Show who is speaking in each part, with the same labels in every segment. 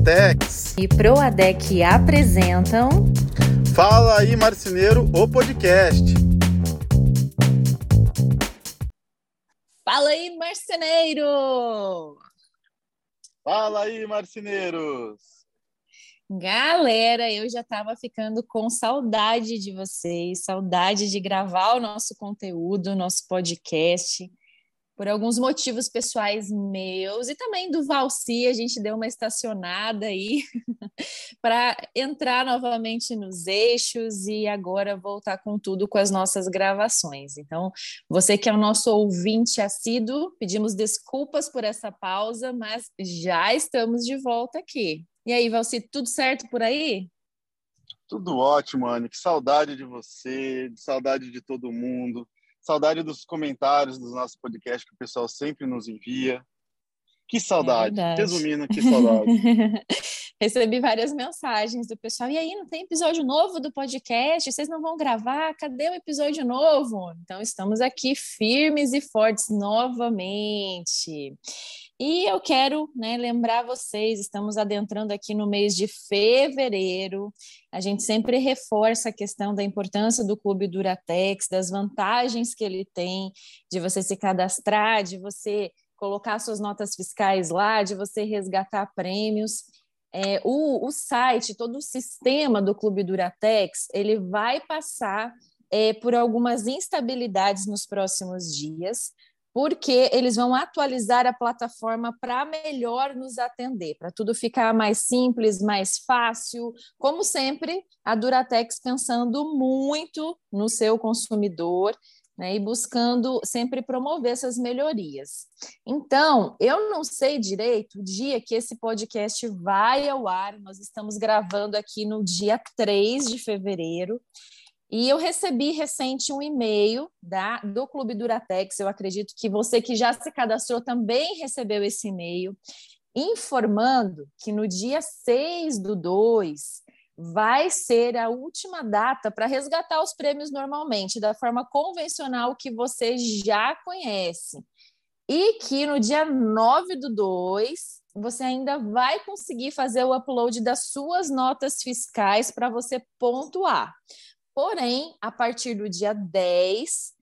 Speaker 1: Duratex
Speaker 2: e Proadec apresentam
Speaker 1: Fala aí Marceneiro, o podcast.
Speaker 2: Fala aí marceneiro!
Speaker 1: Fala aí marceneiros!
Speaker 2: Galera, eu já estava ficando com saudade de vocês, saudade de gravar o nosso conteúdo, nosso podcast por alguns motivos pessoais meus e também do Valci, a gente deu uma estacionada aí para entrar novamente nos eixos e agora voltar com tudo com as nossas gravações. Então, você que é o nosso ouvinte assíduo, pedimos desculpas por essa pausa, mas já estamos de volta aqui. E aí, Valci, tudo certo por aí?
Speaker 1: Tudo ótimo, Anne. Que saudade de você, saudade de todo mundo. Saudade dos comentários dos nossos podcasts que o pessoal sempre nos envia. Que saudade. É Resumindo, que saudade.
Speaker 2: Recebi várias mensagens do pessoal. E aí, não tem episódio novo do podcast? Vocês não vão gravar? Cadê o episódio novo? Então, estamos aqui firmes e fortes novamente. E eu quero né, lembrar vocês, estamos adentrando aqui no mês de fevereiro. A gente sempre reforça a questão da importância do Clube Duratex, das vantagens que ele tem de você se cadastrar, de você colocar suas notas fiscais lá, de você resgatar prêmios. É, o, o site, todo o sistema do Clube Duratex, ele vai passar é, por algumas instabilidades nos próximos dias porque eles vão atualizar a plataforma para melhor nos atender, para tudo ficar mais simples, mais fácil. Como sempre, a Duratex pensando muito no seu consumidor né, e buscando sempre promover essas melhorias. Então, eu não sei direito o dia que esse podcast vai ao ar, nós estamos gravando aqui no dia 3 de fevereiro. E eu recebi recente um e-mail da, do Clube Duratex. Eu acredito que você que já se cadastrou também recebeu esse e-mail, informando que no dia 6 do 2 vai ser a última data para resgatar os prêmios normalmente, da forma convencional que você já conhece. E que no dia 9 do 2 você ainda vai conseguir fazer o upload das suas notas fiscais para você pontuar. Porém, a partir do dia 10,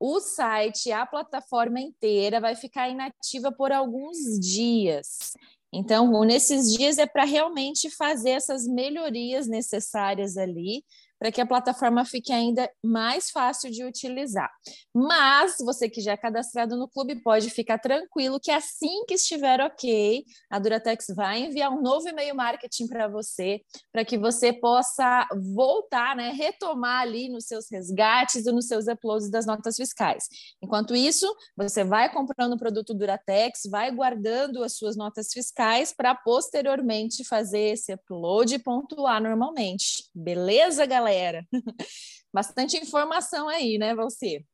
Speaker 2: o site, a plataforma inteira vai ficar inativa por alguns dias. Então, nesses dias é para realmente fazer essas melhorias necessárias ali para que a plataforma fique ainda mais fácil de utilizar. Mas você que já é cadastrado no clube pode ficar tranquilo que assim que estiver ok, a Duratex vai enviar um novo e-mail marketing para você, para que você possa voltar, né, retomar ali nos seus resgates e nos seus uploads das notas fiscais. Enquanto isso, você vai comprando o produto Duratex, vai guardando as suas notas fiscais para posteriormente fazer esse upload e pontuar normalmente. Beleza, galera? Galera. Bastante informação aí, né, Valci?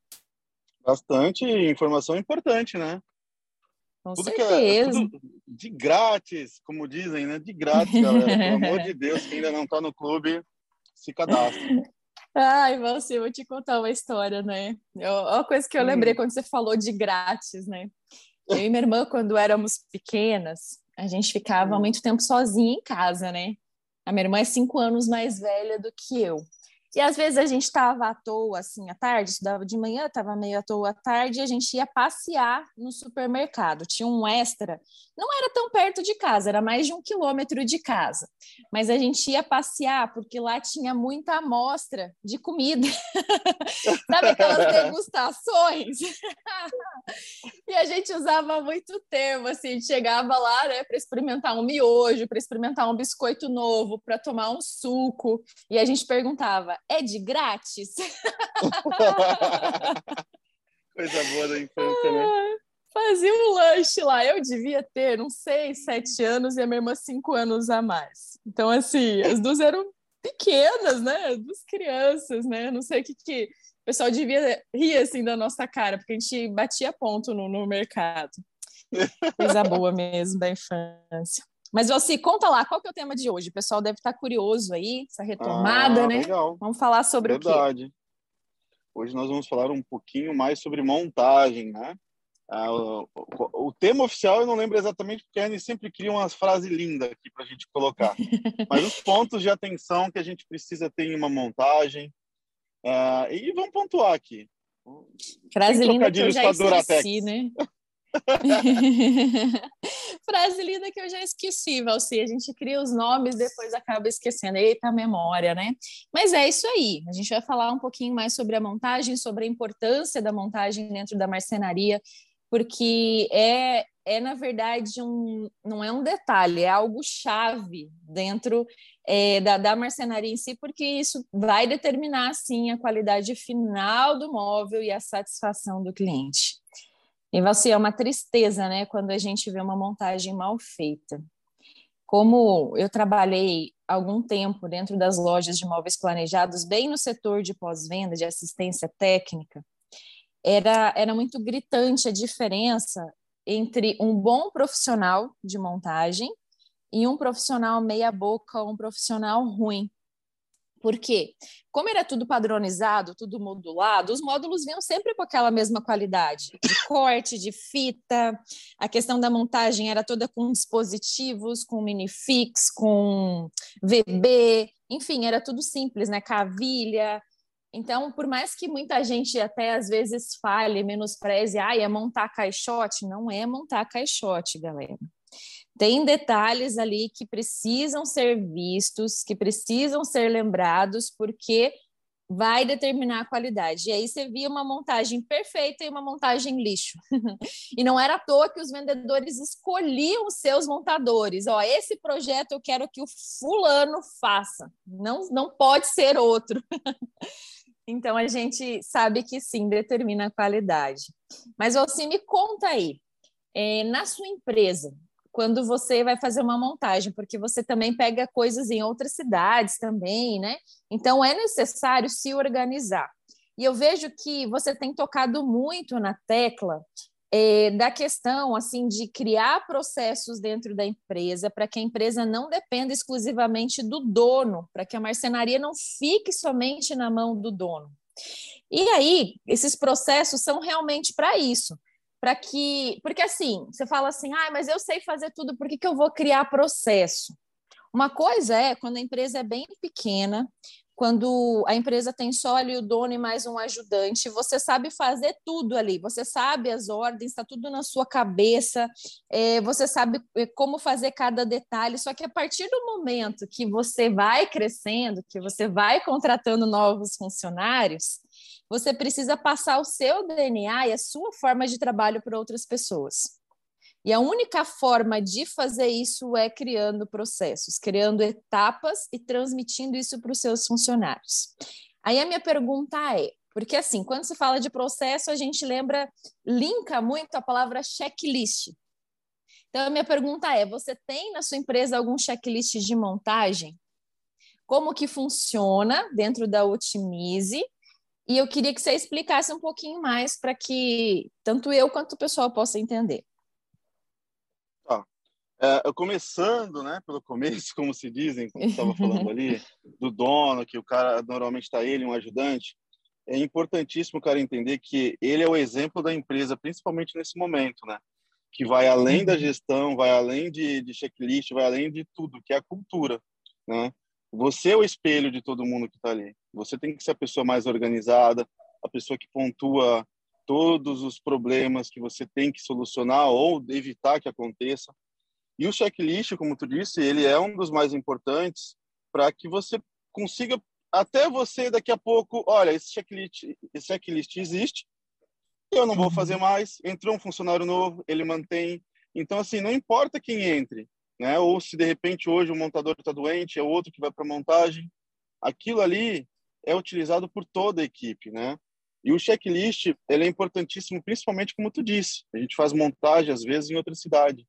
Speaker 1: Bastante informação importante, né?
Speaker 2: Com tudo certeza. Que é,
Speaker 1: de grátis, como dizem, né? De grátis, galera. Pelo amor de Deus, quem ainda não está no clube, se cadastre.
Speaker 2: Ai, eu vou te contar uma história, né? Eu, uma coisa que eu lembrei hum. quando você falou de grátis, né? Eu e minha irmã, quando éramos pequenas, a gente ficava hum. muito tempo sozinha em casa, né? A minha irmã é cinco anos mais velha do que eu. E às vezes a gente estava à toa, assim, à tarde, estudava de manhã, estava meio à toa à tarde, e a gente ia passear no supermercado. Tinha um extra, não era tão perto de casa, era mais de um quilômetro de casa. Mas a gente ia passear porque lá tinha muita amostra de comida. Sabe aquelas degustações? e a gente usava muito termo, assim, chegava lá, né, para experimentar um miojo, para experimentar um biscoito novo, para tomar um suco. E a gente perguntava: é de grátis?
Speaker 1: Coisa boa da infância, né?
Speaker 2: Fazia um lanche lá. Eu devia ter uns seis, sete anos e a minha irmã cinco anos a mais. Então, assim, as duas eram pequenas, né? Duas crianças, né? Não sei o que, que o pessoal devia rir assim da nossa cara, porque a gente batia ponto no, no mercado. Coisa boa mesmo da infância. Mas você conta lá, qual que é o tema de hoje? O pessoal deve estar curioso aí, essa retomada,
Speaker 1: ah,
Speaker 2: né?
Speaker 1: Legal.
Speaker 2: Vamos falar sobre
Speaker 1: Verdade.
Speaker 2: o quê?
Speaker 1: Hoje nós vamos falar um pouquinho mais sobre montagem, né? Ah, o, o, o, tema oficial eu não lembro exatamente, porque a Anne sempre cria umas frases lindas aqui para a gente colocar. Mas os pontos de atenção que a gente precisa ter em uma montagem. Uh, e vamos pontuar aqui.
Speaker 2: Frase linda que eu já esqueci, né? Frase linda que eu já esqueci, Valci. A gente cria os nomes, depois acaba esquecendo. Eita, memória, né? Mas é isso aí. A gente vai falar um pouquinho mais sobre a montagem, sobre a importância da montagem dentro da marcenaria, porque é, é na verdade, um, não é um detalhe, é algo chave dentro é, da, da marcenaria em si, porque isso vai determinar, sim, a qualidade final do móvel e a satisfação do cliente. E você é uma tristeza, né, quando a gente vê uma montagem mal feita. Como eu trabalhei algum tempo dentro das lojas de móveis planejados, bem no setor de pós-venda, de assistência técnica, era, era muito gritante a diferença entre um bom profissional de montagem e um profissional meia-boca um profissional ruim. Por quê? Como era tudo padronizado, tudo modulado, os módulos vinham sempre com aquela mesma qualidade de corte, de fita. A questão da montagem era toda com dispositivos, com minifix, com VB, enfim, era tudo simples, né? Cavilha. Então, por mais que muita gente até às vezes fale, menospreze, ah, é montar caixote, não é montar caixote, galera tem detalhes ali que precisam ser vistos, que precisam ser lembrados, porque vai determinar a qualidade. E aí você via uma montagem perfeita e uma montagem lixo. e não era à toa que os vendedores escolhiam os seus montadores. Ó, esse projeto eu quero que o fulano faça. Não, não pode ser outro. então a gente sabe que sim, determina a qualidade. Mas você me conta aí, é, na sua empresa, quando você vai fazer uma montagem, porque você também pega coisas em outras cidades também, né? Então é necessário se organizar. E eu vejo que você tem tocado muito na tecla é, da questão assim de criar processos dentro da empresa para que a empresa não dependa exclusivamente do dono, para que a marcenaria não fique somente na mão do dono. E aí, esses processos são realmente para isso, para que. Porque assim, você fala assim, ah, mas eu sei fazer tudo, por que, que eu vou criar processo? Uma coisa é quando a empresa é bem pequena, quando a empresa tem só ali o dono e mais um ajudante, você sabe fazer tudo ali, você sabe as ordens, está tudo na sua cabeça, é, você sabe é, como fazer cada detalhe, só que a partir do momento que você vai crescendo, que você vai contratando novos funcionários, você precisa passar o seu DNA e a sua forma de trabalho para outras pessoas. E a única forma de fazer isso é criando processos, criando etapas e transmitindo isso para os seus funcionários. Aí a minha pergunta é: porque assim, quando se fala de processo, a gente lembra, linka muito a palavra checklist. Então a minha pergunta é: você tem na sua empresa algum checklist de montagem? Como que funciona dentro da Otimize e eu queria que você explicasse um pouquinho mais para que tanto eu quanto o pessoal possa entender.
Speaker 1: Tá. É, começando, né, pelo começo, como se dizem, como estava falando ali, do dono, que o cara normalmente está ele, um ajudante, é importantíssimo o cara entender que ele é o exemplo da empresa, principalmente nesse momento, né? Que vai além da uhum. gestão, vai além de, de checklist, vai além de tudo, que é a cultura, né? Você é o espelho de todo mundo que está ali. Você tem que ser a pessoa mais organizada, a pessoa que pontua todos os problemas que você tem que solucionar ou evitar que aconteça. E o checklist, como tu disse, ele é um dos mais importantes para que você consiga até você daqui a pouco, olha, esse checklist, esse checklist existe, eu não vou fazer uhum. mais. Entrou um funcionário novo, ele mantém. Então assim, não importa quem entre, né? Ou se de repente hoje o montador está doente, é outro que vai para montagem, aquilo ali é utilizado por toda a equipe, né? E o checklist ele é importantíssimo, principalmente como tu disse, a gente faz montagem às vezes em outra cidade.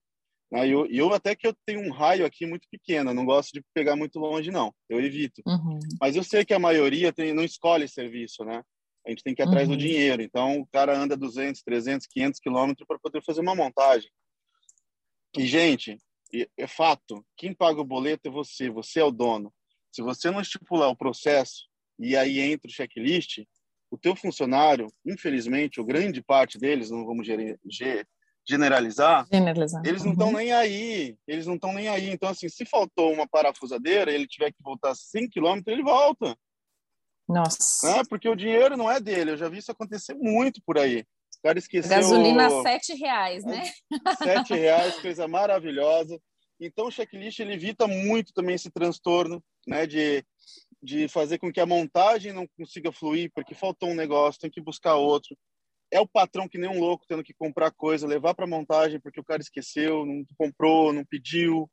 Speaker 1: Né? E eu, eu até que eu tenho um raio aqui muito pequeno, não gosto de pegar muito longe não, eu evito. Uhum. Mas eu sei que a maioria tem, não escolhe serviço, né? A gente tem que ir atrás uhum. do dinheiro. Então o cara anda 200, 300, 500 quilômetros para poder fazer uma montagem. E gente, é fato, quem paga o boleto é você, você é o dono. Se você não estipular o processo e aí entra o checklist, o teu funcionário, infelizmente, ou grande parte deles, não vamos generalizar, generalizar. eles não estão uhum. nem aí, eles não estão nem aí. Então, assim, se faltou uma parafusadeira, ele tiver que voltar 100 quilômetros, ele volta.
Speaker 2: Nossa.
Speaker 1: É, porque o dinheiro não é dele, eu já vi isso acontecer muito por aí. O cara esqueceu...
Speaker 2: Gasolina sete reais, né?
Speaker 1: Sete reais, coisa maravilhosa. Então, o checklist ele evita muito também esse transtorno, né, de, de fazer com que a montagem não consiga fluir, porque faltou um negócio, tem que buscar outro. É o patrão que nem um louco tendo que comprar coisa, levar para montagem porque o cara esqueceu, não comprou, não pediu.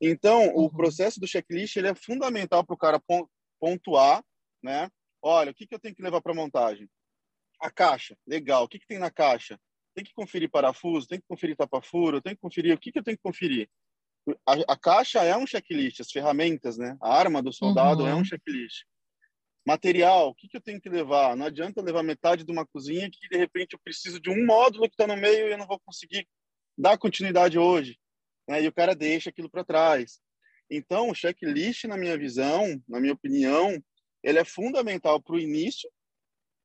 Speaker 1: Então, uhum. o processo do checklist ele é fundamental para o cara pontuar, né? Olha, o que, que eu tenho que levar para montagem? A caixa, legal. O que, que tem na caixa? Tem que conferir parafuso, tem que conferir tapa-furo, tem que conferir o que, que eu tenho que conferir a, a, caixa é um checklist, as ferramentas, né? A arma do soldado uhum. é um checklist. Material, o que, que eu tenho que levar? Não adianta levar metade de uma cozinha que de repente eu preciso de um módulo que está no meio e eu não vou conseguir dar continuidade hoje. Né? E o cara deixa aquilo para trás. Então, o checklist, na minha visão, na minha opinião, ele é fundamental para o início,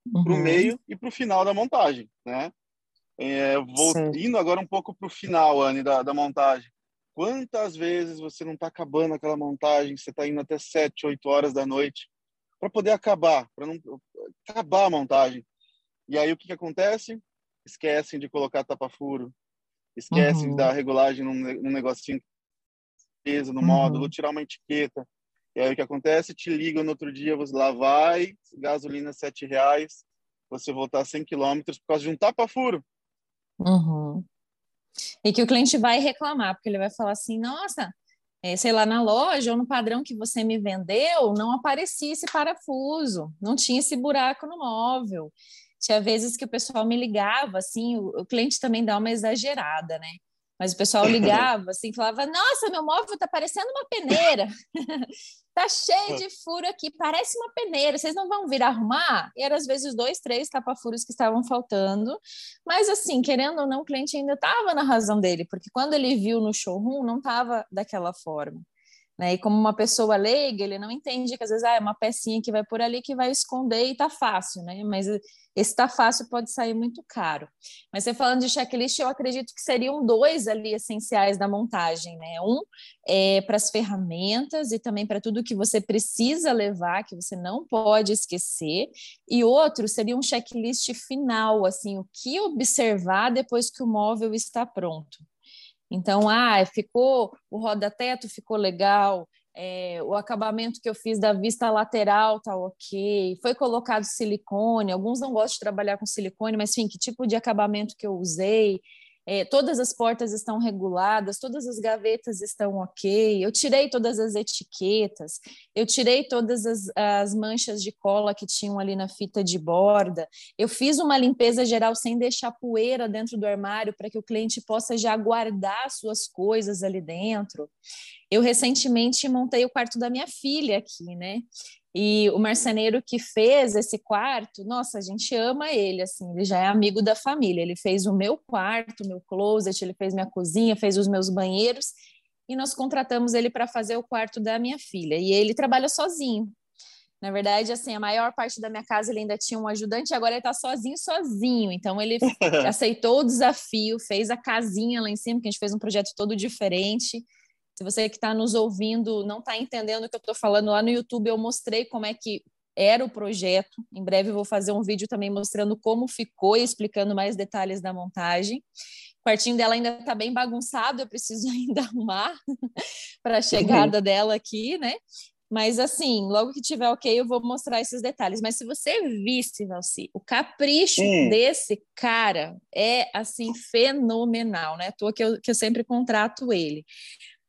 Speaker 1: uhum. para o meio e para o final da montagem, né? É, vou indo agora um pouco para o final, Anne, da, da montagem. Quantas vezes você não está acabando aquela montagem, você está indo até 7, 8 horas da noite para poder acabar, para não acabar a montagem. E aí o que, que acontece? Esquecem de colocar tapa-furo, esquecem uhum. de dar regulagem num, num negocinho peso no uhum. módulo, tirar uma etiqueta. E aí o que acontece? Te ligam no outro dia, você lá vai, gasolina sete reais, você voltar 100 quilômetros por causa de um tapa-furo.
Speaker 2: Uhum. E que o cliente vai reclamar, porque ele vai falar assim: nossa, é, sei lá, na loja ou no padrão que você me vendeu, não aparecia esse parafuso, não tinha esse buraco no móvel. Tinha vezes que o pessoal me ligava, assim, o, o cliente também dá uma exagerada, né? Mas o pessoal ligava assim, falava: Nossa, meu móvel tá parecendo uma peneira. tá cheio de furo aqui, parece uma peneira. Vocês não vão vir arrumar? E eram às vezes dois, três tapa-furos que estavam faltando. Mas assim, querendo ou não, o cliente ainda estava na razão dele, porque quando ele viu no showroom, não estava daquela forma. Né? E como uma pessoa leiga, ele não entende que às vezes ah, é uma pecinha que vai por ali que vai esconder e tá fácil, né? Mas esse tá fácil pode sair muito caro. Mas você falando de checklist, eu acredito que seriam dois ali essenciais da montagem, né? Um é para as ferramentas e também para tudo que você precisa levar, que você não pode esquecer, e outro seria um checklist final, assim, o que observar depois que o móvel está pronto. Então, ah, ficou o roda-teto ficou legal, é, o acabamento que eu fiz da vista lateral tá ok, foi colocado silicone, alguns não gostam de trabalhar com silicone, mas enfim, que tipo de acabamento que eu usei, é, todas as portas estão reguladas, todas as gavetas estão ok, eu tirei todas as etiquetas, eu tirei todas as, as, manchas de cola que tinham ali na fita de borda, eu fiz uma limpeza geral sem deixar poeira dentro do armário para que o cliente possa já guardar suas coisas ali dentro. Eu recentemente montei o quarto da minha filha aqui, né? E o marceneiro que fez esse quarto, nossa, a gente ama ele, assim, ele já é amigo da família. Ele fez o meu quarto, meu closet, ele fez minha cozinha, fez os meus banheiros, e nós contratamos ele para fazer o quarto da minha filha. E ele trabalha sozinho. Na verdade, assim, a maior parte da minha casa ele ainda tinha um ajudante, agora ele está sozinho, sozinho. Então ele aceitou o desafio, fez a casinha lá em cima, que a gente fez um projeto todo diferente. Se você que está nos ouvindo não está entendendo o que eu estou falando, lá no YouTube eu mostrei como é que era o projeto. Em breve eu vou fazer um vídeo também mostrando como ficou e explicando mais detalhes da montagem. O quartinho dela ainda está bem bagunçado, eu preciso ainda arrumar para a chegada uhum. dela aqui, né? Mas assim, logo que tiver ok, eu vou mostrar esses detalhes. Mas se você visse, Valci, o capricho hum. desse cara é assim fenomenal, né? À toa que eu, que eu sempre contrato ele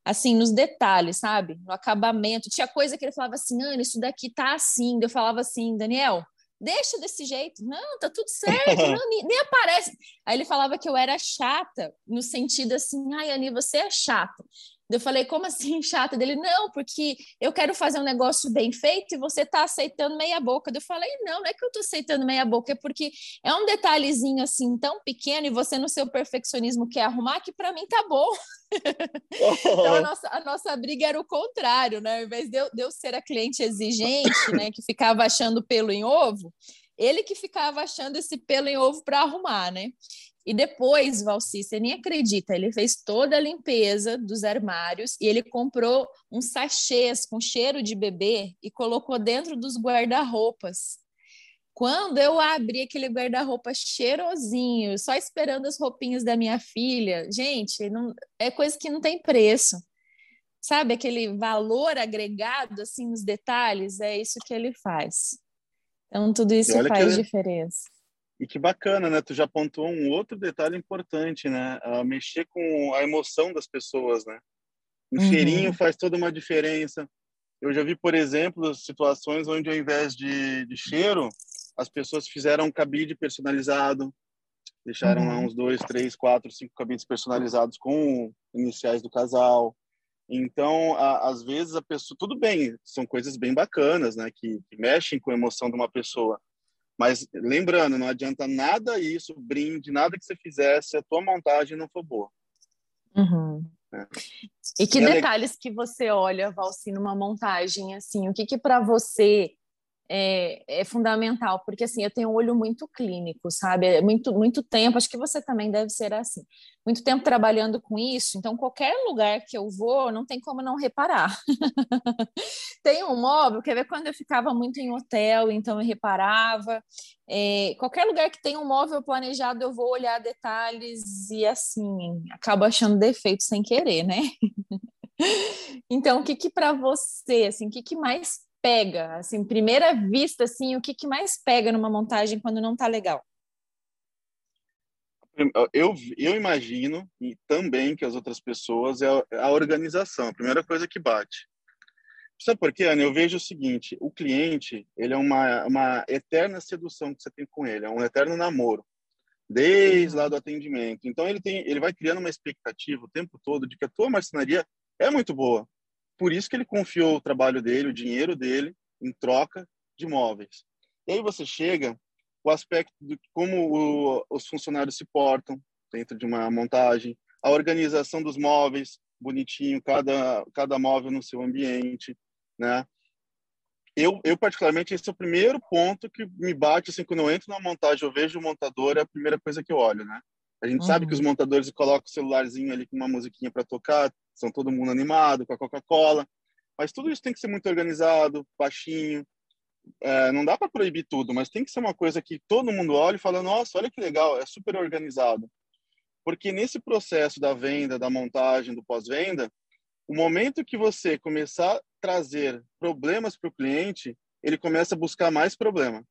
Speaker 2: assim, nos detalhes, sabe? No acabamento. Tinha coisa que ele falava assim, Ana, isso daqui tá assim. Eu falava assim, Daniel, deixa desse jeito. Não, tá tudo certo, não, nem, nem, aparece. Aí ele falava que eu era chata, no sentido assim, ai, Ani, você é chata. Eu falei, como assim chata? Dele, não, porque eu quero fazer um negócio bem feito e você tá aceitando meia boca. Eu falei, não, não é que eu tô aceitando meia boca, é porque é um detalhezinho assim tão pequeno e você no seu perfeccionismo quer arrumar que para mim tá bom. então a nossa, a nossa briga era o contrário, né? Ao invés de eu, de eu ser a cliente exigente, né, que ficava achando pelo em ovo, Ele que ficava achando esse pelo em ovo para arrumar, né? E depois, Valci, você nem acredita, ele fez toda a limpeza dos armários e ele comprou uns sachês com cheiro de bebê e colocou dentro dos guarda-roupas. Quando eu abri aquele guarda-roupa cheirosinho, só esperando as roupinhas da minha filha, gente, não, é coisa que não tem preço. Sabe aquele valor agregado assim nos detalhes? É isso que ele faz. Então tudo isso faz diferença.
Speaker 1: E que bacana, né? Tu já apontou um outro detalhe importante, né? Uh, mexer com a emoção das pessoas, né? Um uhum. cheirinho faz toda uma diferença. Eu já vi, por exemplo, situações onde ao invés de, de cheiro, as pessoas fizeram um cabide personalizado, deixaram uhum. lá uns dois, três, quatro, cinco cabides personalizados com iniciais do casal. Então, a, às vezes a pessoa, tudo bem, são coisas bem bacanas, né, que, que mexem com a emoção de uma pessoa. Mas lembrando, não adianta nada isso, brinde, nada que você fizesse, se a tua montagem não for boa.
Speaker 2: Uhum. É. E que e detalhes é... que você olha, Valci, numa montagem assim? O que que para você é, é, fundamental, porque assim, eu tenho um olho muito clínico, sabe? É muito, muito tempo, acho que você também deve ser assim. Muito tempo trabalhando com isso, então qualquer lugar que eu vou, não tem como não reparar. tem um móvel, quer ver quando eu ficava muito em hotel, então eu reparava. É, qualquer lugar que tem um móvel planejado, eu vou olhar detalhes e assim, acabo achando defeito sem querer, né? então, o que que para você, assim, o que que mais pega? Assim, primeira vista, assim, o que, que mais pega numa montagem quando não está legal?
Speaker 1: Eu, eu imagino, e também que as outras pessoas, é a organização, a primeira coisa que bate. Sabe por quê, Ana? Eu vejo o seguinte, o cliente, ele é uma, uma eterna sedução que você tem com ele, é um eterno namoro, desde lá do atendimento. Então, ele, tem, ele vai criando uma expectativa o tempo todo de que a tua marcenaria é muito boa, por isso que ele confiou o trabalho dele, o dinheiro dele, em troca de móveis. E aí você chega o aspecto de como o, os funcionários se portam dentro de uma montagem, a organização dos móveis, bonitinho, cada, cada móvel no seu ambiente, né? Eu, eu, particularmente, esse é o primeiro ponto que me bate, assim, quando eu entro na montagem, eu vejo o montador, é a primeira coisa que eu olho, né? A gente uhum. sabe que os uhum. montadores colocam o celularzinho ali com uma musiquinha para tocar, são todo mundo animado com a Coca-Cola, mas tudo isso tem que ser muito organizado, baixinho. É, não dá para proibir tudo, mas tem que ser uma coisa que todo mundo olha e fala: nossa, olha que legal, é super organizado. Porque nesse processo da venda, da montagem, do pós-venda, o momento que você começar a trazer problemas para o cliente, ele começa a buscar mais problema.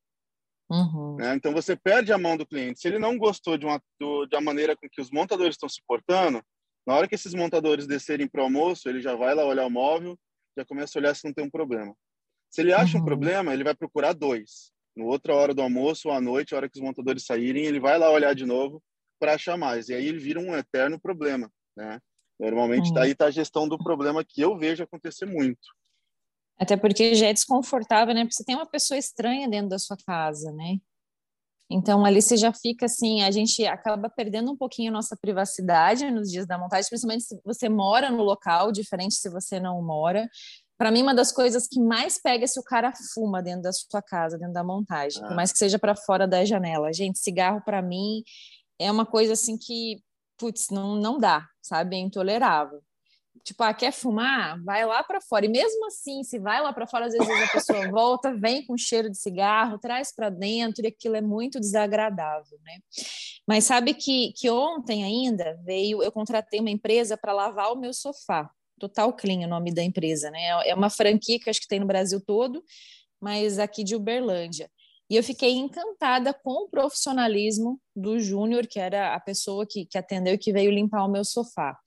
Speaker 2: Uhum.
Speaker 1: Né? Então você perde a mão do cliente. Se ele não gostou de uma, do, da maneira com que os montadores estão se portando, na hora que esses montadores descerem para o almoço, ele já vai lá olhar o móvel, já começa a olhar se não tem um problema. Se ele acha uhum. um problema, ele vai procurar dois. No outra hora do almoço ou à noite, a hora que os montadores saírem, ele vai lá olhar de novo para achar mais. E aí ele vira um eterno problema, né? Normalmente uhum. daí está a gestão do problema que eu vejo acontecer muito.
Speaker 2: Até porque já é desconfortável, né? Porque você tem uma pessoa estranha dentro da sua casa, né? Então, ali você já fica assim, a gente acaba perdendo um pouquinho a nossa privacidade nos dias da montagem, principalmente se você mora no local, diferente se você não mora. Para mim, uma das coisas que mais pega é se o cara fuma dentro da sua casa, dentro da montagem, ah. por mais que seja para fora da janela. Gente, cigarro para mim é uma coisa assim que, putz, não, não dá, sabe? É intolerável tipo, ah, quer fumar? Vai lá para fora. E mesmo assim, se vai lá para fora, às vezes a pessoa volta, vem com cheiro de cigarro, traz para dentro, e aquilo é muito desagradável, né? Mas sabe que, que ontem ainda veio, eu contratei uma empresa para lavar o meu sofá. Total Clean, o nome da empresa, né? É uma franquia que acho que tem no Brasil todo, mas aqui de Uberlândia. E eu fiquei encantada com o profissionalismo do Júnior, que era a pessoa que, que atendeu e que veio limpar o meu sofá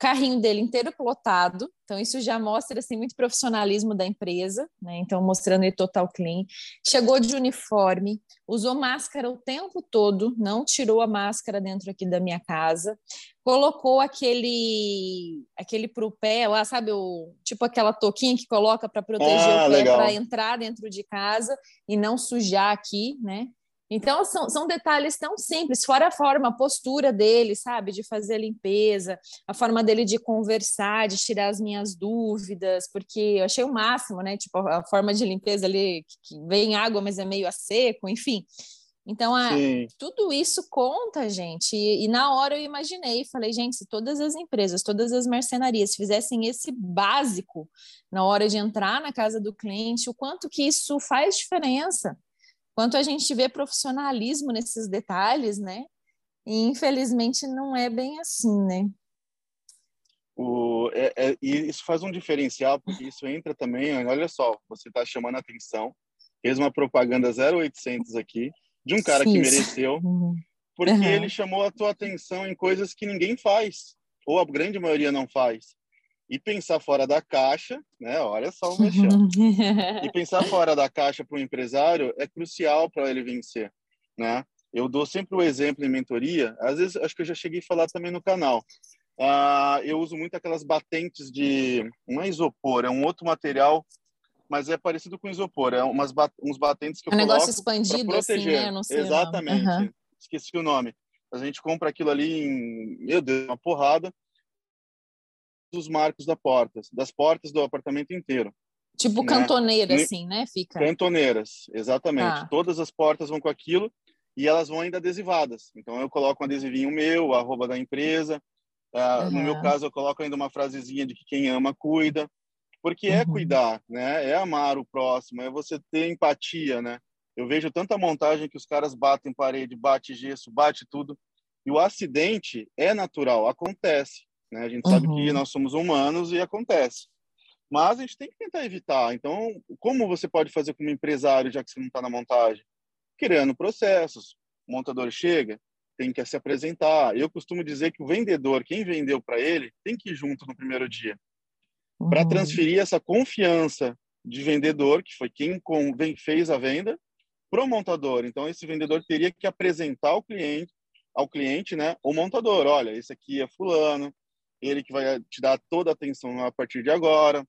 Speaker 2: carrinho dele inteiro plotado, então isso já mostra assim muito profissionalismo da empresa, né? Então mostrando ele total clean. Chegou de uniforme, usou máscara o tempo todo, não tirou a máscara dentro aqui da minha casa. Colocou aquele aquele pro pé lá, sabe o tipo aquela touquinha que coloca para proteger ah, o pé para entrar dentro de casa e não sujar aqui, né? Então, são, são detalhes tão simples, fora a forma, a postura dele, sabe, de fazer a limpeza, a forma dele de conversar, de tirar as minhas dúvidas, porque eu achei o máximo, né? Tipo, a forma de limpeza ali, que, vem água, mas é meio a seco, enfim. Então, a, tudo isso conta, gente. E, e, na hora eu imaginei, falei, gente, se todas as empresas, todas as marcenarias fizessem esse básico na hora de entrar na casa do cliente, o quanto que isso faz diferença quanto a gente vê profissionalismo nesses detalhes, né? E infelizmente não é bem assim, né?
Speaker 1: O, é, é, e isso faz um diferencial, porque isso entra também, olha só, você está chamando a atenção, fez uma propaganda 0800 aqui, de um cara Sim. que mereceu, uhum. porque uhum. ele chamou a tua atenção em coisas que ninguém faz, ou a grande maioria não faz e pensar fora da caixa, né? Olha só o mexão. e pensar fora da caixa para o empresário é crucial para ele vencer, né? Eu dou sempre o exemplo em mentoria. Às vezes, acho que eu já cheguei a falar também no canal. Uh, eu uso muito aquelas batentes de não é isopor, é um outro material, mas é parecido com isopor. É umas bat... uns batentes que eu um coloco negócio expandido assim, né? Não sei Exatamente. Uhum. Esqueci o nome. A gente compra aquilo ali em, meu Deus, uma porrada dos marcos da porta, das portas do apartamento inteiro.
Speaker 2: Tipo né? cantoneira, assim, né? Fica.
Speaker 1: Cantoneiras, exatamente. Tá. Todas as portas vão com aquilo e elas vão ainda adesivadas. Então eu coloco um adesivinho meu, arroba da empresa. Uh, uhum. No meu caso, eu coloco ainda uma frasezinha de que quem ama cuida, porque é uhum. é cuidar, né? É amar o próximo, é você ter empatia, né? Eu vejo tanta montagem que os caras batem parede, bate gesso, bate tudo. E o acidente é natural, acontece. Né? A gente uhum. sabe que uhum. nós somos humanos e acontece. Mas a gente tem que tentar evitar. Então, como você pode fazer como empresário, já que você não está na montagem? Criando processos. O montador chega, tem que se apresentar. Eu costumo dizer que o vendedor, quem vendeu para ele, tem que ir junto no primeiro dia. Uhum. Para transferir essa confiança de vendedor, que foi quem fez a venda, para o montador. Então, esse vendedor teria que apresentar ao cliente, ao cliente, né, o montador. Olha, esse aqui é fulano, ele que vai te dar toda a atenção a partir de agora.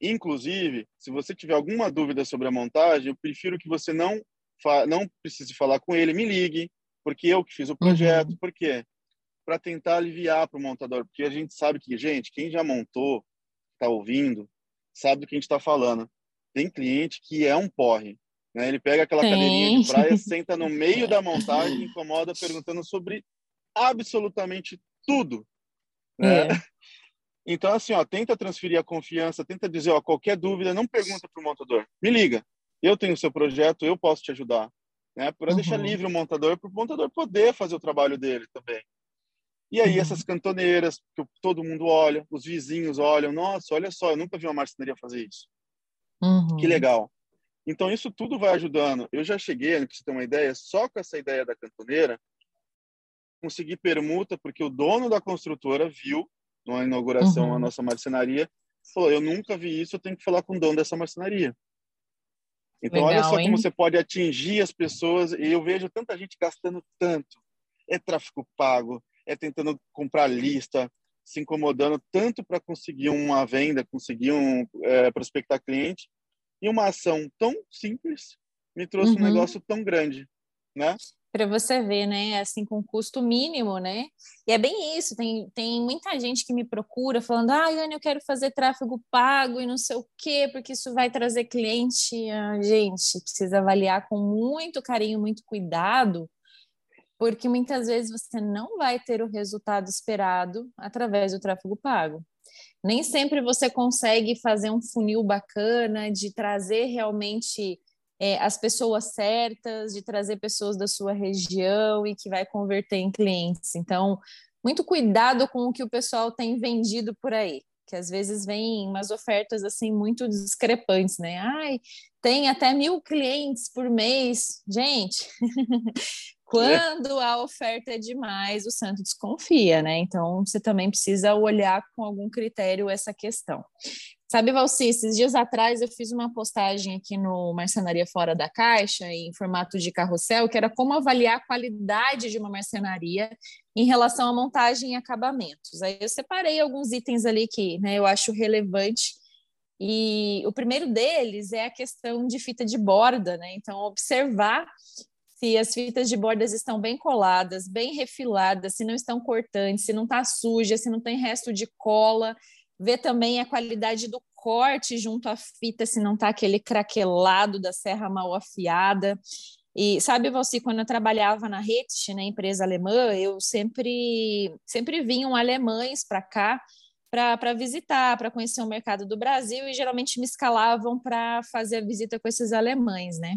Speaker 1: Inclusive, se você tiver alguma dúvida sobre a montagem, eu prefiro que você não não precise falar com ele, me ligue, porque eu que fiz o projeto, uhum. por quê? Para tentar aliviar para o montador, porque a gente sabe que, gente, quem já montou, está ouvindo, sabe do que a gente está falando. Tem cliente que é um porre, né? Ele pega aquela Sim. cadeirinha de praia, senta no meio da montagem, incomoda perguntando sobre absolutamente tudo. Né? É. Então, assim, ó, tenta transferir a confiança, tenta dizer, ó, qualquer dúvida, não pergunta para o montador, me liga, eu tenho o seu projeto, eu posso te ajudar, né? Para uhum. deixar livre o montador, para o montador poder fazer o trabalho dele também. E aí, uhum. essas cantoneiras, que todo mundo olha, os vizinhos olham, nossa, olha só, eu nunca vi uma marcenaria fazer isso. Uhum. Que legal. Então, isso tudo vai ajudando. Eu já cheguei, para você ter uma ideia, só com essa ideia da cantoneira, consegui permuta porque o dono da construtora viu na inauguração uhum. a nossa marcenaria, falou: "Eu nunca vi isso, eu tenho que falar com o dono dessa marcenaria". Então, Legal, olha só hein? como você pode atingir as pessoas. E eu vejo tanta gente gastando tanto. É tráfego pago, é tentando comprar lista, se incomodando tanto para conseguir uma venda, conseguir um é, prospectar cliente. E uma ação tão simples me trouxe uhum. um negócio tão grande, né?
Speaker 2: Para você ver, né? Assim, com custo mínimo, né? E é bem isso. Tem, tem muita gente que me procura falando: ah, Anne, eu quero fazer tráfego pago e não sei o quê, porque isso vai trazer cliente. Ah, gente, precisa avaliar com muito carinho, muito cuidado, porque muitas vezes você não vai ter o resultado esperado através do tráfego pago. Nem sempre você consegue fazer um funil bacana de trazer realmente é, as pessoas certas, de trazer pessoas da sua região e que vai converter em clientes. Então, muito cuidado com o que o pessoal tem vendido por aí, que às vezes vem umas ofertas assim muito discrepantes, né? Ai, tem até mil clientes por mês. Gente, quando a oferta é demais, o santo desconfia, né? Então, você também precisa olhar com algum critério essa questão. Sabe, Valci, esses dias atrás eu fiz uma postagem aqui no Marcenaria Fora da Caixa, em formato de carrossel, que era como avaliar a qualidade de uma marcenaria em relação à montagem e acabamentos. Aí eu separei alguns itens ali que né, eu acho relevante. E o primeiro deles é a questão de fita de borda, né? Então, observar se as fitas de bordas estão bem coladas, bem refiladas, se não estão cortantes, se não está suja, se não tem resto de cola. Ver também a qualidade do corte junto à fita, se não está aquele craquelado da serra mal afiada. E sabe, você, quando eu trabalhava na Hetsch, na empresa alemã, eu sempre, sempre vinham alemães para cá para visitar, para conhecer o mercado do Brasil, e geralmente me escalavam para fazer a visita com esses alemães, né?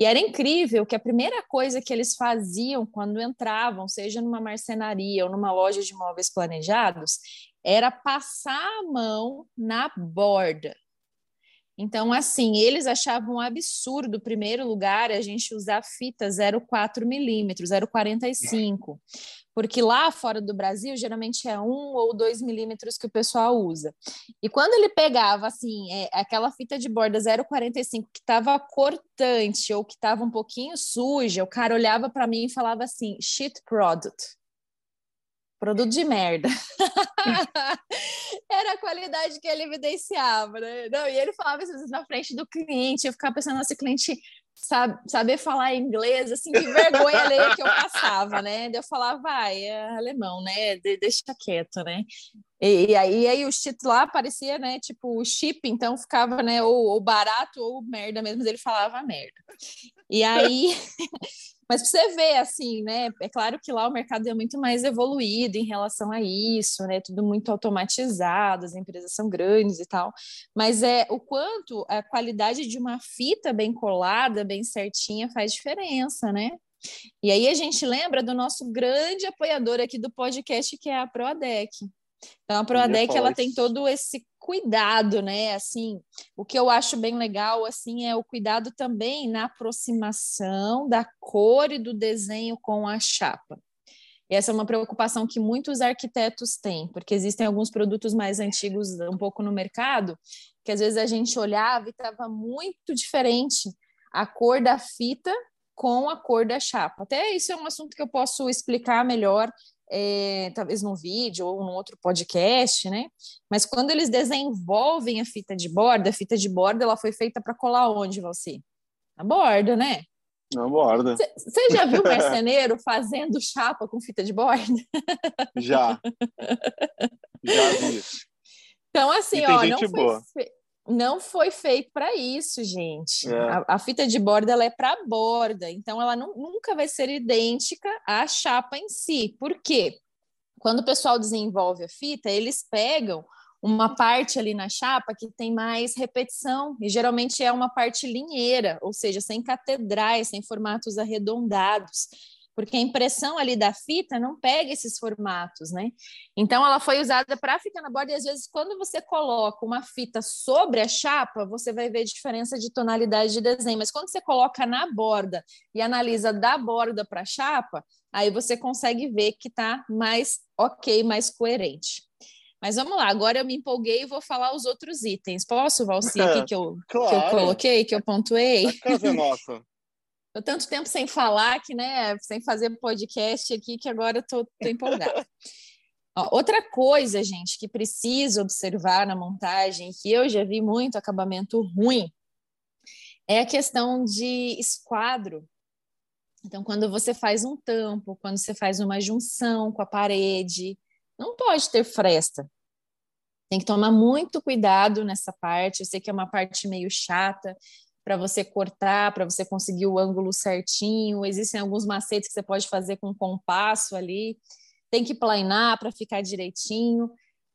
Speaker 2: E era incrível que a primeira coisa que eles faziam quando entravam, seja numa marcenaria ou numa loja de móveis planejados, era passar a mão na borda. Então, assim, eles achavam um absurdo, primeiro lugar, a gente usar fita 0,4 milímetros, 0,45, porque lá fora do Brasil, geralmente é um ou dois milímetros que o pessoal usa. E quando ele pegava, assim, é, aquela fita de borda 0,45 que estava cortante ou que estava um pouquinho suja, o cara olhava para mim e falava assim, shit product produto de merda. Era a qualidade que ele evidenciava, né? Não, e ele falava isso na frente do cliente, eu ficava pensando, nossa, cliente sabe, saber falar inglês, assim, que vergonha alheia que eu passava, né? Eu falava, vai, é alemão, né? De, deixa quieto, né? E, e, aí, e aí o título lá aparecia, né? Tipo, o chip, então ficava, né? Ou, ou barato ou merda mesmo, mas ele falava merda. E aí Mas para você ver, assim, né? É claro que lá o mercado é muito mais evoluído em relação a isso, né? Tudo muito automatizado, as empresas são grandes e tal. Mas é o quanto a qualidade de uma fita bem colada, bem certinha, faz diferença, né? E aí a gente lembra do nosso grande apoiador aqui do podcast, que é a Proadec. Então a Proadec ela tem todo esse cuidado, né? Assim, o que eu acho bem legal assim é o cuidado também na aproximação da cor e do desenho com a chapa. E essa é uma preocupação que muitos arquitetos têm, porque existem alguns produtos mais antigos um pouco no mercado, que às vezes a gente olhava e estava muito diferente a cor da fita com a cor da chapa. Até isso é um assunto que eu posso explicar melhor é, talvez num vídeo ou num outro podcast, né? Mas quando eles desenvolvem a fita de borda, a fita de borda ela foi feita para colar onde, você? Na borda, né?
Speaker 1: Na borda.
Speaker 2: Você já viu marceneiro fazendo chapa com fita de borda?
Speaker 1: Já. Já vi.
Speaker 2: Então, assim, ó, não foi, fe não foi feito para isso, gente. É. A, a, fita de borda ela é para borda, então ela não, nunca vai ser idêntica à chapa em si. Por quê? Quando o pessoal desenvolve a fita, eles pegam uma parte ali na chapa que tem mais repetição, e geralmente é uma parte linheira, ou seja, sem catedrais, sem formatos arredondados porque a impressão ali da fita não pega esses formatos, né? Então ela foi usada para ficar na borda e às vezes quando você coloca uma fita sobre a chapa, você vai ver diferença de tonalidade de desenho, mas quando você coloca na borda e analisa da borda para a chapa, aí você consegue ver que está mais ok, mais coerente. Mas vamos lá, agora eu me empolguei e vou falar os outros itens. Posso, Valci, aqui que eu, claro. que eu coloquei, que eu pontuei?
Speaker 1: A casa é nossa.
Speaker 2: Eu tanto tempo sem falar que, né, sem fazer podcast aqui, que agora eu tô, tô empolgada. Ó, outra coisa, gente, que precisa observar na montagem, que eu já vi muito acabamento ruim, é a questão de esquadro. Então, quando você faz um tampo, quando você faz uma junção com a parede, não pode ter fresta. Tem que tomar muito cuidado nessa parte. Eu sei que é uma parte meio chata, para você cortar, para você conseguir o ângulo certinho. Existem alguns macetes que você pode fazer com compasso ali. Tem que planar para ficar direitinho,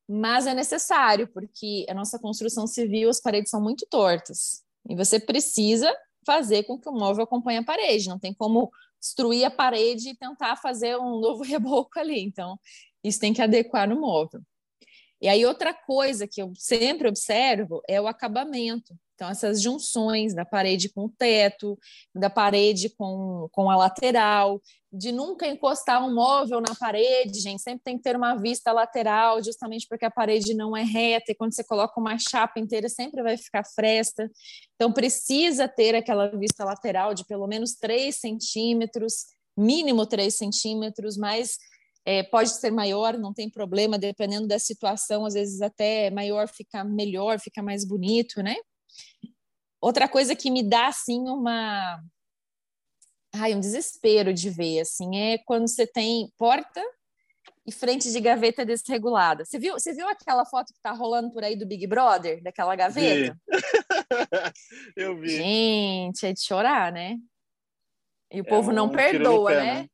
Speaker 2: mas é necessário, porque a nossa construção civil, as paredes são muito tortas. E você precisa fazer com que o móvel acompanhe a parede. Não tem como destruir a parede e tentar fazer um novo reboco ali. Então, isso tem que adequar no móvel. E aí, outra coisa que eu sempre observo é o acabamento. Então, essas junções da parede com o teto, da parede com, com a lateral, de nunca encostar um móvel na parede, gente, sempre tem que ter uma vista lateral, justamente porque a parede não é reta, e quando você coloca uma chapa inteira, sempre vai ficar fresta. Então, precisa ter aquela vista lateral de pelo menos 3 centímetros, mínimo 3 centímetros, mas é, pode ser maior, não tem problema, dependendo da situação, às vezes até maior fica melhor, fica mais bonito, né? Outra coisa que me dá assim uma ai, um desespero de ver, assim, é quando você tem porta e frente de gaveta desregulada. Você viu, você viu aquela foto que tá rolando por aí do Big Brother, daquela gaveta?
Speaker 1: Eu vi.
Speaker 2: Gente, é de chorar, né? E o é povo um não perdoa, pé, né? né?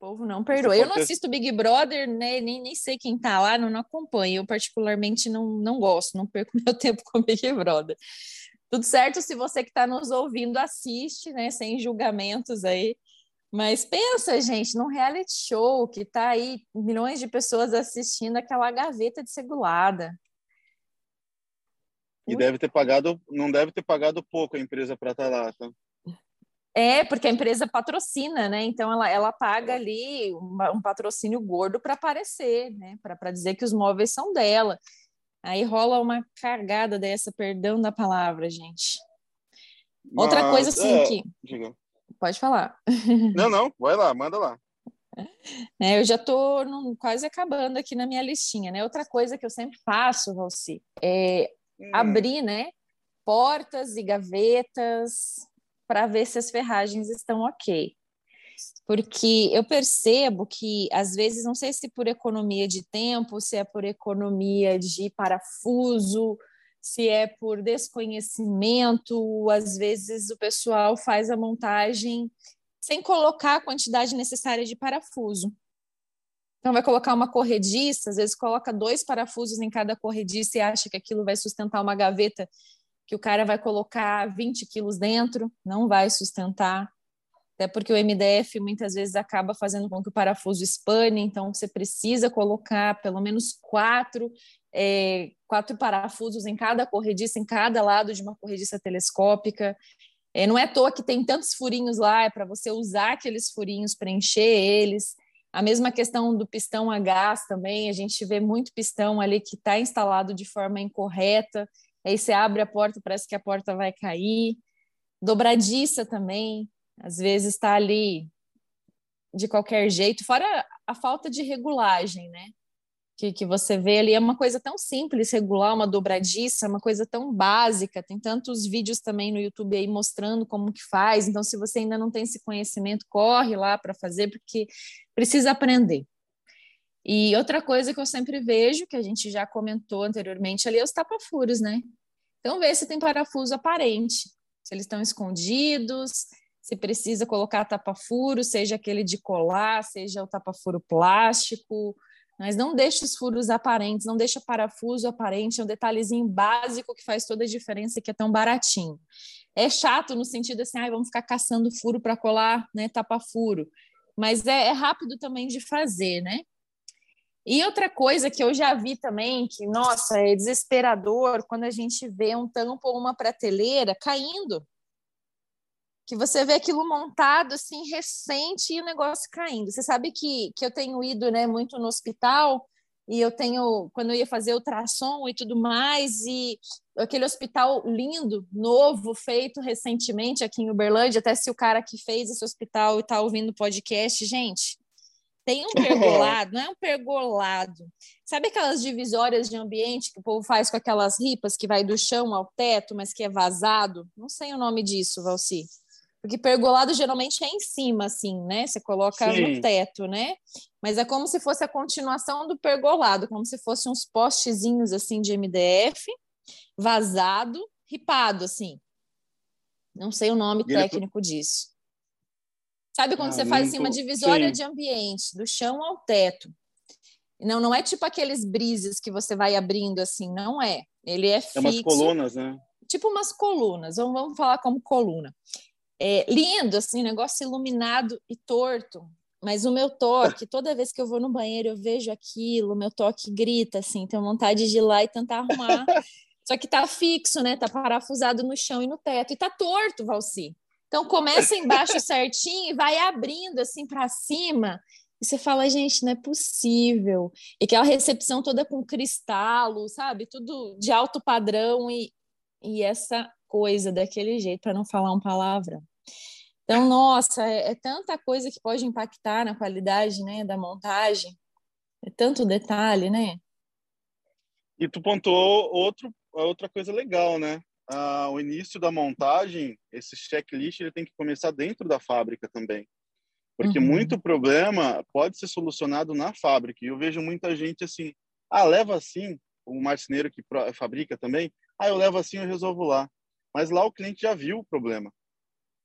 Speaker 2: O povo não perdoa. Eu não assisto Big Brother, né? Nem, nem sei quem tá lá, não, não acompanho. Eu, particularmente, não, não gosto, não perco meu tempo com Big Brother. Tudo certo se você que está nos ouvindo assiste, né? Sem julgamentos aí. Mas pensa, gente, num reality show que está aí milhões de pessoas assistindo aquela gaveta de segulada.
Speaker 1: E deve ter pagado, não deve ter pagado pouco a empresa para estar tá lá, tá?
Speaker 2: É, porque a empresa patrocina, né? Então ela, ela paga ali um, um patrocínio gordo para aparecer, né? Para dizer que os móveis são dela. Aí rola uma cagada dessa, perdão da palavra, gente. Mas, Outra coisa assim é, que. Diga. Pode falar.
Speaker 1: Não, não, vai lá, manda lá.
Speaker 2: É, eu já estou quase acabando aqui na minha listinha, né? Outra coisa que eu sempre faço, Valci, é hum. abrir, né? Portas e gavetas para ver se as ferragens estão ok. Porque eu percebo que, às vezes, não sei se por economia de tempo, se é por economia de parafuso, se é por desconhecimento, às vezes o pessoal faz a montagem sem colocar a quantidade necessária de parafuso. Então, vai colocar uma corrediça, às vezes coloca dois parafusos em cada corrediça e acha que aquilo vai sustentar uma gaveta que o cara vai colocar 20 quilos dentro, não vai sustentar. Até porque o MDF muitas vezes acaba fazendo com que o parafuso espane, então você precisa colocar pelo menos quatro é, quatro parafusos em cada corrediça, em cada lado de uma corrediça telescópica. É, não é à toa que tem tantos furinhos lá, é para você usar aqueles furinhos, preencher eles. A mesma questão do pistão a gás também, a gente vê muito pistão ali que está instalado de forma incorreta, aí você abre a porta, parece que a porta vai cair. Dobradiça também, às vezes está ali de qualquer jeito, fora a falta de regulagem, né? que, que você vê ali é uma coisa tão simples, regular uma dobradiça, uma coisa tão básica. Tem tantos vídeos também no YouTube aí mostrando como que faz. Então, se você ainda não tem esse conhecimento, corre lá para fazer, porque precisa aprender. E outra coisa que eu sempre vejo, que a gente já comentou anteriormente ali, é os tapa-furos, né? Então, vê se tem parafuso aparente, se eles estão escondidos, se precisa colocar tapa-furo, seja aquele de colar, seja o tapa-furo plástico, mas não deixe os furos aparentes, não deixa parafuso aparente, é um detalhezinho básico que faz toda a diferença que é tão baratinho. É chato no sentido assim, ah, vamos ficar caçando furo para colar, né, tapa furo, mas é, é rápido também de fazer, né? E outra coisa que eu já vi também, que, nossa, é desesperador quando a gente vê um tampo ou uma prateleira caindo que você vê aquilo montado assim recente e o negócio caindo. Você sabe que, que eu tenho ido né, muito no hospital e eu tenho quando eu ia fazer ultrassom e tudo mais e aquele hospital lindo, novo, feito recentemente aqui em Uberlândia, até se o cara que fez esse hospital está ouvindo o podcast, gente, tem um pergolado, não é um pergolado. Sabe aquelas divisórias de ambiente que o povo faz com aquelas ripas que vai do chão ao teto, mas que é vazado? Não sei o nome disso, Valci. Porque pergolado geralmente é em cima, assim, né? Você coloca Sim. no teto, né? Mas é como se fosse a continuação do pergolado, como se fossem uns postezinhos, assim, de MDF, vazado, ripado, assim. Não sei o nome e técnico ele... disso. Sabe quando ah, você faz assim, uma divisória Sim. de ambiente, do chão ao teto? Não, não é tipo aqueles brises que você vai abrindo assim, não é. Ele é fixo. É umas
Speaker 1: colunas, né?
Speaker 2: Tipo umas colunas, vamos, vamos falar como coluna é, lindo, assim, negócio iluminado e torto. Mas o meu toque, toda vez que eu vou no banheiro, eu vejo aquilo, o meu toque grita, assim, tenho vontade de ir lá e tentar arrumar. Só que tá fixo, né? Tá parafusado no chão e no teto. E tá torto, Valci. Então começa embaixo certinho e vai abrindo assim para cima. E você fala, gente, não é possível. E aquela recepção toda com cristalo, sabe? Tudo de alto padrão e, e essa coisa daquele jeito, para não falar uma palavra. Então, nossa, é, é, tanta coisa que pode impactar na qualidade né, da montagem, é tanto detalhe, né?
Speaker 1: E tu pontuou outro, outra coisa legal, né? Uh, o início da montagem, esse checklist ele tem que começar dentro da fábrica também. Porque uhum. muito problema pode ser solucionado na fábrica. E eu vejo muita gente assim, ah, leva assim, o marceneiro que fabrica também, ah, eu levo assim, eu resolvo lá. Mas lá o cliente já viu o problema.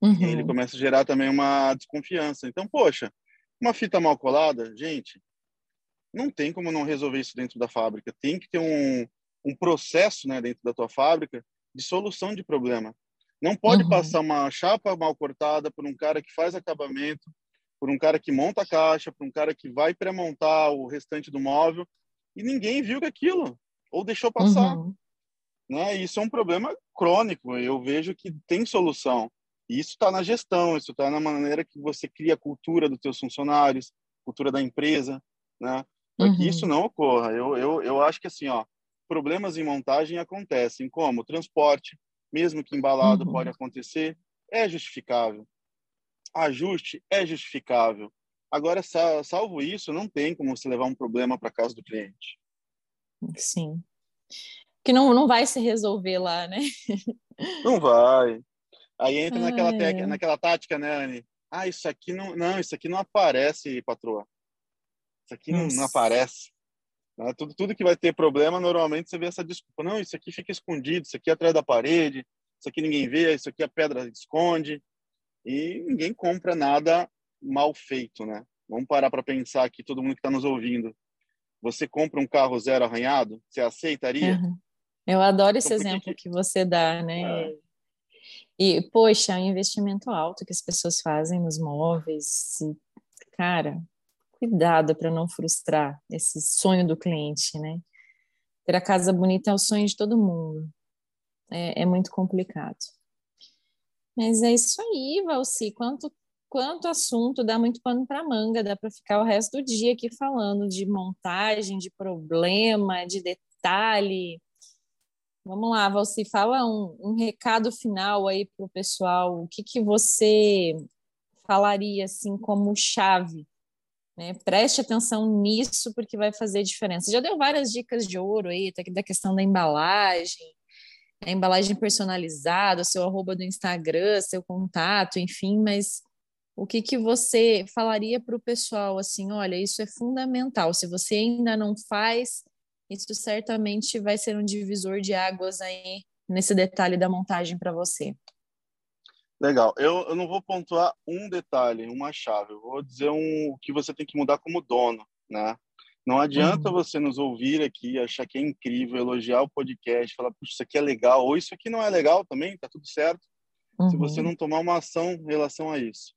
Speaker 1: Uhum. E ele começa a gerar também uma desconfiança. Então, poxa, uma fita mal colada, gente, não tem como não resolver isso dentro da fábrica. Tem que ter um, um processo né, dentro da tua fábrica de solução de problema. Não pode uhum. passar uma chapa mal cortada por um cara que faz acabamento, por um cara que monta a caixa, por um cara que vai pré-montar o restante do móvel e ninguém viu aquilo ou deixou passar. Uhum. Né? Isso é um problema crônico. Eu vejo que tem solução. E isso está na gestão, isso está na maneira que você cria a cultura dos teus funcionários, cultura da empresa, né? Para uhum. que isso não ocorra. Eu, eu, eu acho que assim, ó, problemas em montagem acontecem, como transporte, mesmo que embalado, uhum. pode acontecer, é justificável. Ajuste é justificável. Agora, salvo isso, não tem como você levar um problema para casa do cliente.
Speaker 2: Sim. Que não, não vai se resolver lá, né?
Speaker 1: Não vai. Aí entra naquela, naquela tática, né, Anne? Ah, isso aqui não, não, isso aqui não aparece, patroa. Isso aqui não, não aparece. Né? Tudo, tudo que vai ter problema, normalmente você vê essa desculpa. Não, isso aqui fica escondido, isso aqui é atrás da parede, isso aqui ninguém vê, isso aqui a pedra esconde. E ninguém compra nada mal feito, né? Vamos parar para pensar aqui, todo mundo que está nos ouvindo. Você compra um carro zero arranhado, você aceitaria?
Speaker 2: Uhum. Eu adoro esse então, exemplo que... que... você dá, né? É. E, poxa, é um investimento alto que as pessoas fazem nos móveis. Cara, cuidado para não frustrar esse sonho do cliente, né? Ter a casa bonita é o sonho de todo mundo. É, é muito complicado. Mas é isso aí, Valci. Quanto, quanto assunto, dá muito pano para manga, dá para ficar o resto do dia aqui falando de montagem, de problema, de detalhe. Vamos lá, Valci, fala um, um recado final aí para o pessoal. O que, que você falaria assim como chave né? Preste atenção nisso porque vai fazer diferença. Já deu várias dicas de ouro aí, até da questão da embalagem, a embalagem personalizada, seu arroba do Instagram, seu contato, enfim, mas o que, que você falaria para o pessoal assim, olha, isso é fundamental. Se você ainda não faz, isso certamente vai ser um divisor de águas aí nesse detalhe da montagem para você.
Speaker 1: Legal. Eu, eu não vou pontuar um detalhe, uma chave. Eu vou dizer um, o que você tem que mudar como dono, né? Não adianta uhum. você nos ouvir aqui, achar que é incrível, elogiar o podcast, falar, puxa, isso aqui é legal, ou isso aqui não é legal também, tá tudo certo. Uhum. Se você uhum. não tomar uma ação em relação a isso.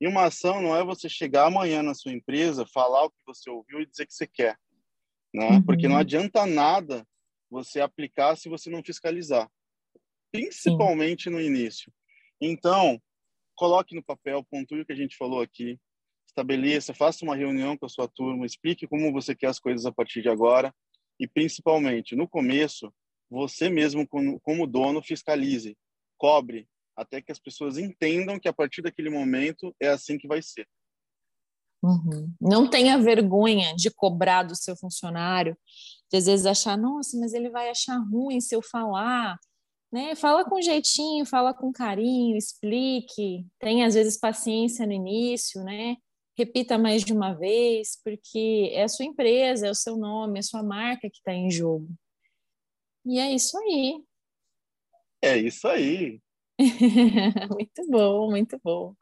Speaker 1: E uma ação não é você chegar amanhã na sua empresa, falar o que você ouviu e dizer que você quer, né? Uhum. Porque não uhum. adianta nada você aplicar se você não fiscalizar. Principalmente Sim. no início. Então, coloque no papel, pontue o que a gente falou aqui, estabeleça, faça uma reunião com a sua turma, explique como você quer as coisas a partir de agora e, principalmente, no começo, você mesmo, como dono, fiscalize, cobre, até que as pessoas entendam que a partir daquele momento é assim que vai ser.
Speaker 2: Uhum. Não tenha vergonha de cobrar do seu funcionário, de às vezes achar, nossa, mas ele vai achar ruim se eu falar, né? Fala com jeitinho, fala com carinho, explique, tenha às vezes paciência no início, né? Repita mais de uma vez, porque é a sua empresa, é o seu nome, é a sua marca que está em jogo. E é isso aí.
Speaker 1: É isso aí.
Speaker 2: muito bom, muito bom.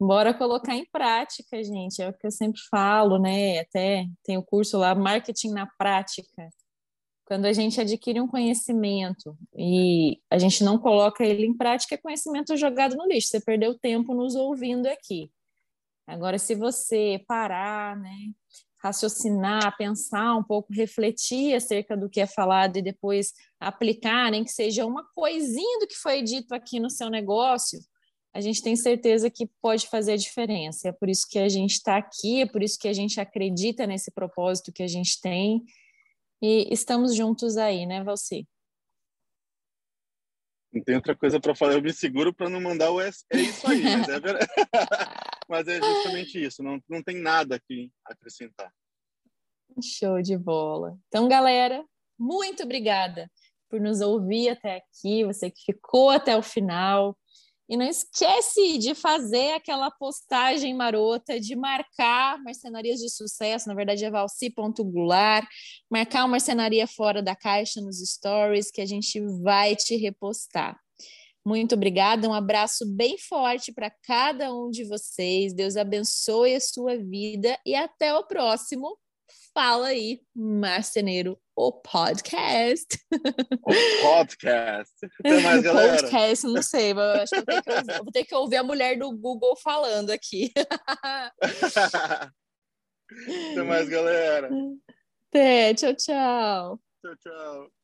Speaker 2: Bora colocar em prática, gente. É o que eu sempre falo, né? Até tem o curso lá, Marketing na Prática quando a gente adquire um conhecimento e a gente não coloca ele em prática, é conhecimento jogado no lixo. Você perdeu tempo nos ouvindo aqui. Agora, se você parar, né, raciocinar, pensar um pouco, refletir acerca do que é falado e depois aplicar, nem que seja uma coisinha do que foi dito aqui no seu negócio, a gente tem certeza que pode fazer a diferença. É por isso que a gente está aqui, é por isso que a gente acredita nesse propósito que a gente tem e estamos juntos aí, né, Valci?
Speaker 1: Não tem outra coisa para falar, eu me seguro para não mandar o S. É isso aí, mas é, mas é justamente isso, não, não tem nada aqui a acrescentar.
Speaker 2: Show de bola. Então, galera, muito obrigada por nos ouvir até aqui, você que ficou até o final. E não esquece de fazer aquela postagem marota, de marcar marcenarias de sucesso, na verdade é valci.gular, marcar uma marcenaria fora da caixa nos stories, que a gente vai te repostar. Muito obrigada, um abraço bem forte para cada um de vocês. Deus abençoe a sua vida e até o próximo. Fala aí, marceneiro o podcast.
Speaker 1: O podcast. Mais, galera?
Speaker 2: Podcast, não sei, mas acho que, vou ter que, ouvir, vou ter que ouvir a mulher do Google falando aqui.
Speaker 1: Tem mais, galera?
Speaker 2: Até, tchau, tchau.
Speaker 1: Tchau, tchau.